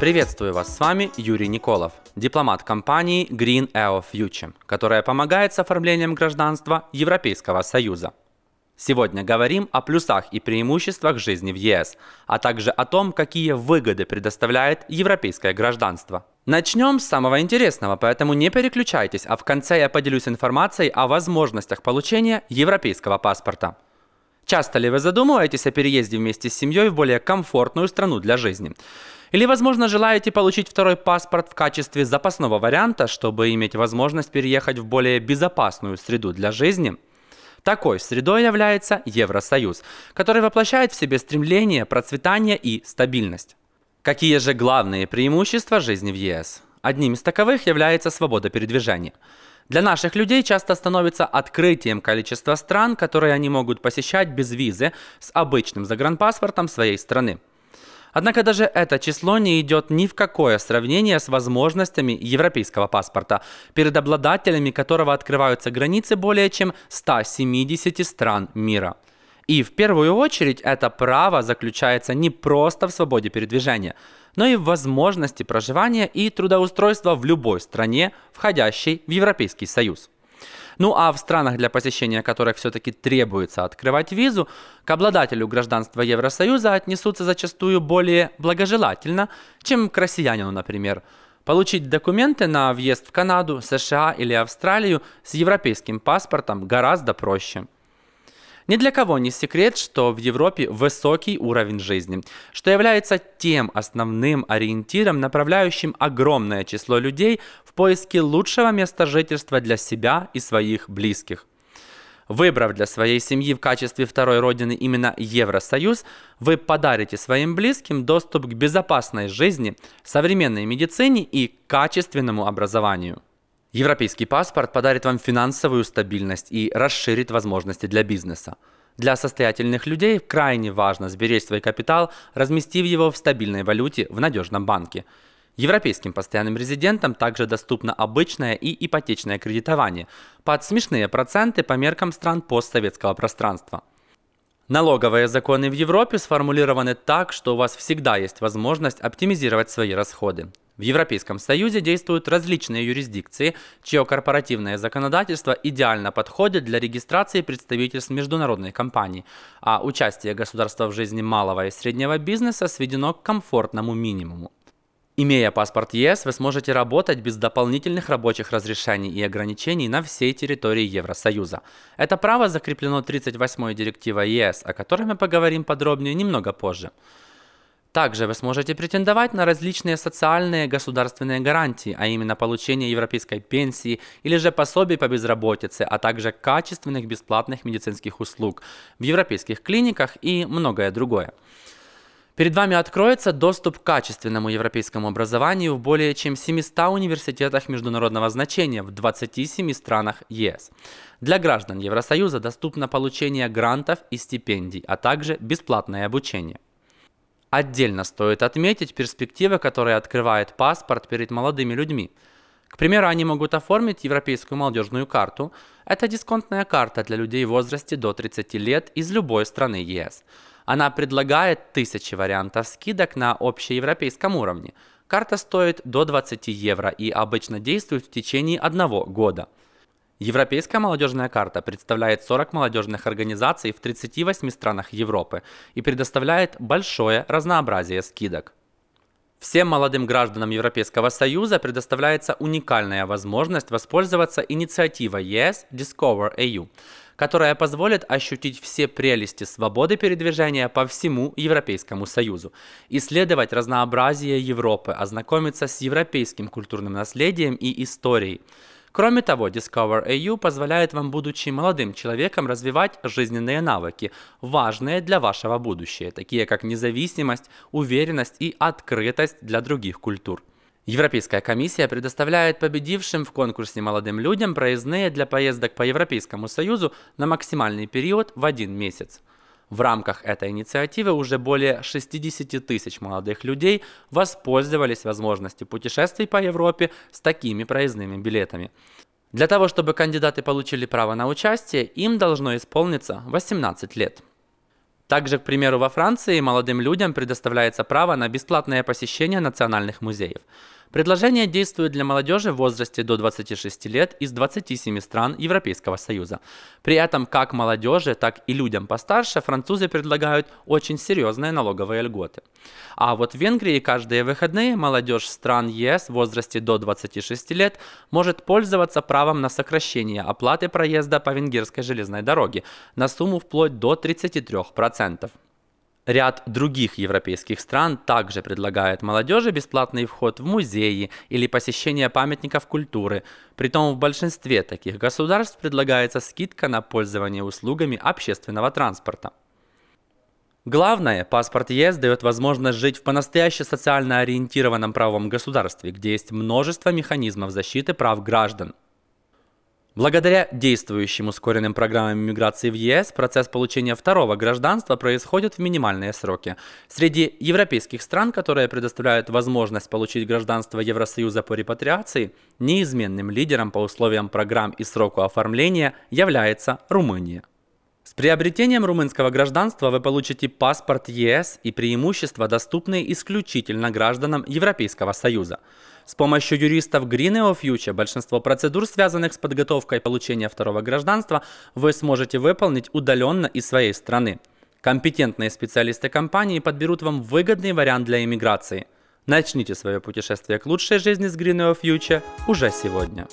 Приветствую вас, с вами Юрий Николов, дипломат компании Green EO Future, которая помогает с оформлением гражданства Европейского Союза. Сегодня говорим о плюсах и преимуществах жизни в ЕС, а также о том, какие выгоды предоставляет европейское гражданство. Начнем с самого интересного, поэтому не переключайтесь, а в конце я поделюсь информацией о возможностях получения европейского паспорта. Часто ли вы задумываетесь о переезде вместе с семьей в более комфортную страну для жизни? Или, возможно, желаете получить второй паспорт в качестве запасного варианта, чтобы иметь возможность переехать в более безопасную среду для жизни? Такой средой является Евросоюз, который воплощает в себе стремление, процветание и стабильность. Какие же главные преимущества жизни в ЕС? Одним из таковых является свобода передвижения. Для наших людей часто становится открытием количества стран, которые они могут посещать без визы с обычным загранпаспортом своей страны. Однако даже это число не идет ни в какое сравнение с возможностями европейского паспорта, перед обладателями которого открываются границы более чем 170 стран мира. И в первую очередь это право заключается не просто в свободе передвижения, но и в возможности проживания и трудоустройства в любой стране, входящей в Европейский Союз. Ну а в странах, для посещения которых все-таки требуется открывать визу, к обладателю гражданства Евросоюза отнесутся зачастую более благожелательно, чем к россиянину, например. Получить документы на въезд в Канаду, США или Австралию с европейским паспортом гораздо проще. Ни для кого не секрет, что в Европе высокий уровень жизни, что является тем основным ориентиром, направляющим огромное число людей поиске лучшего места жительства для себя и своих близких. Выбрав для своей семьи в качестве второй родины именно Евросоюз, вы подарите своим близким доступ к безопасной жизни, современной медицине и качественному образованию. Европейский паспорт подарит вам финансовую стабильность и расширит возможности для бизнеса. Для состоятельных людей крайне важно сберечь свой капитал, разместив его в стабильной валюте в надежном банке. Европейским постоянным резидентам также доступно обычное и ипотечное кредитование под смешные проценты по меркам стран постсоветского пространства. Налоговые законы в Европе сформулированы так, что у вас всегда есть возможность оптимизировать свои расходы. В Европейском Союзе действуют различные юрисдикции, чье корпоративное законодательство идеально подходит для регистрации представительств международной компании, а участие государства в жизни малого и среднего бизнеса сведено к комфортному минимуму. Имея паспорт ЕС, вы сможете работать без дополнительных рабочих разрешений и ограничений на всей территории Евросоюза. Это право закреплено 38-й директивой ЕС, о которой мы поговорим подробнее немного позже. Также вы сможете претендовать на различные социальные государственные гарантии, а именно получение европейской пенсии или же пособий по безработице, а также качественных бесплатных медицинских услуг в европейских клиниках и многое другое. Перед вами откроется доступ к качественному европейскому образованию в более чем 700 университетах международного значения в 27 странах ЕС. Для граждан Евросоюза доступно получение грантов и стипендий, а также бесплатное обучение. Отдельно стоит отметить перспективы, которые открывает паспорт перед молодыми людьми. К примеру, они могут оформить европейскую молодежную карту. Это дисконтная карта для людей в возрасте до 30 лет из любой страны ЕС. Она предлагает тысячи вариантов скидок на общеевропейском уровне. Карта стоит до 20 евро и обычно действует в течение одного года – Европейская молодежная карта представляет 40 молодежных организаций в 38 странах Европы и предоставляет большое разнообразие скидок. Всем молодым гражданам Европейского Союза предоставляется уникальная возможность воспользоваться инициативой ЕС Discover EU, которая позволит ощутить все прелести свободы передвижения по всему Европейскому Союзу, исследовать разнообразие Европы, ознакомиться с европейским культурным наследием и историей, Кроме того, Discover EU позволяет вам, будучи молодым человеком, развивать жизненные навыки, важные для вашего будущего, такие как независимость, уверенность и открытость для других культур. Европейская комиссия предоставляет победившим в конкурсе молодым людям проездные для поездок по Европейскому Союзу на максимальный период в один месяц. В рамках этой инициативы уже более 60 тысяч молодых людей воспользовались возможностью путешествий по Европе с такими проездными билетами. Для того, чтобы кандидаты получили право на участие, им должно исполниться 18 лет. Также, к примеру, во Франции молодым людям предоставляется право на бесплатное посещение национальных музеев. Предложение действует для молодежи в возрасте до 26 лет из 27 стран Европейского Союза. При этом как молодежи, так и людям постарше французы предлагают очень серьезные налоговые льготы. А вот в Венгрии каждые выходные молодежь стран ЕС в возрасте до 26 лет может пользоваться правом на сокращение оплаты проезда по венгерской железной дороге на сумму вплоть до 33%. Ряд других европейских стран также предлагает молодежи бесплатный вход в музеи или посещение памятников культуры. Притом в большинстве таких государств предлагается скидка на пользование услугами общественного транспорта. Главное, паспорт ЕС дает возможность жить в по-настоящему социально ориентированном правовом государстве, где есть множество механизмов защиты прав граждан. Благодаря действующим ускоренным программам миграции в ЕС процесс получения второго гражданства происходит в минимальные сроки. Среди европейских стран, которые предоставляют возможность получить гражданство Евросоюза по репатриации, неизменным лидером по условиям программ и сроку оформления является Румыния. С приобретением румынского гражданства вы получите паспорт ЕС и преимущества, доступные исключительно гражданам Европейского Союза. С помощью юристов Green Future большинство процедур, связанных с подготовкой получения второго гражданства, вы сможете выполнить удаленно из своей страны. Компетентные специалисты компании подберут вам выгодный вариант для иммиграции. Начните свое путешествие к лучшей жизни с Green Future уже сегодня.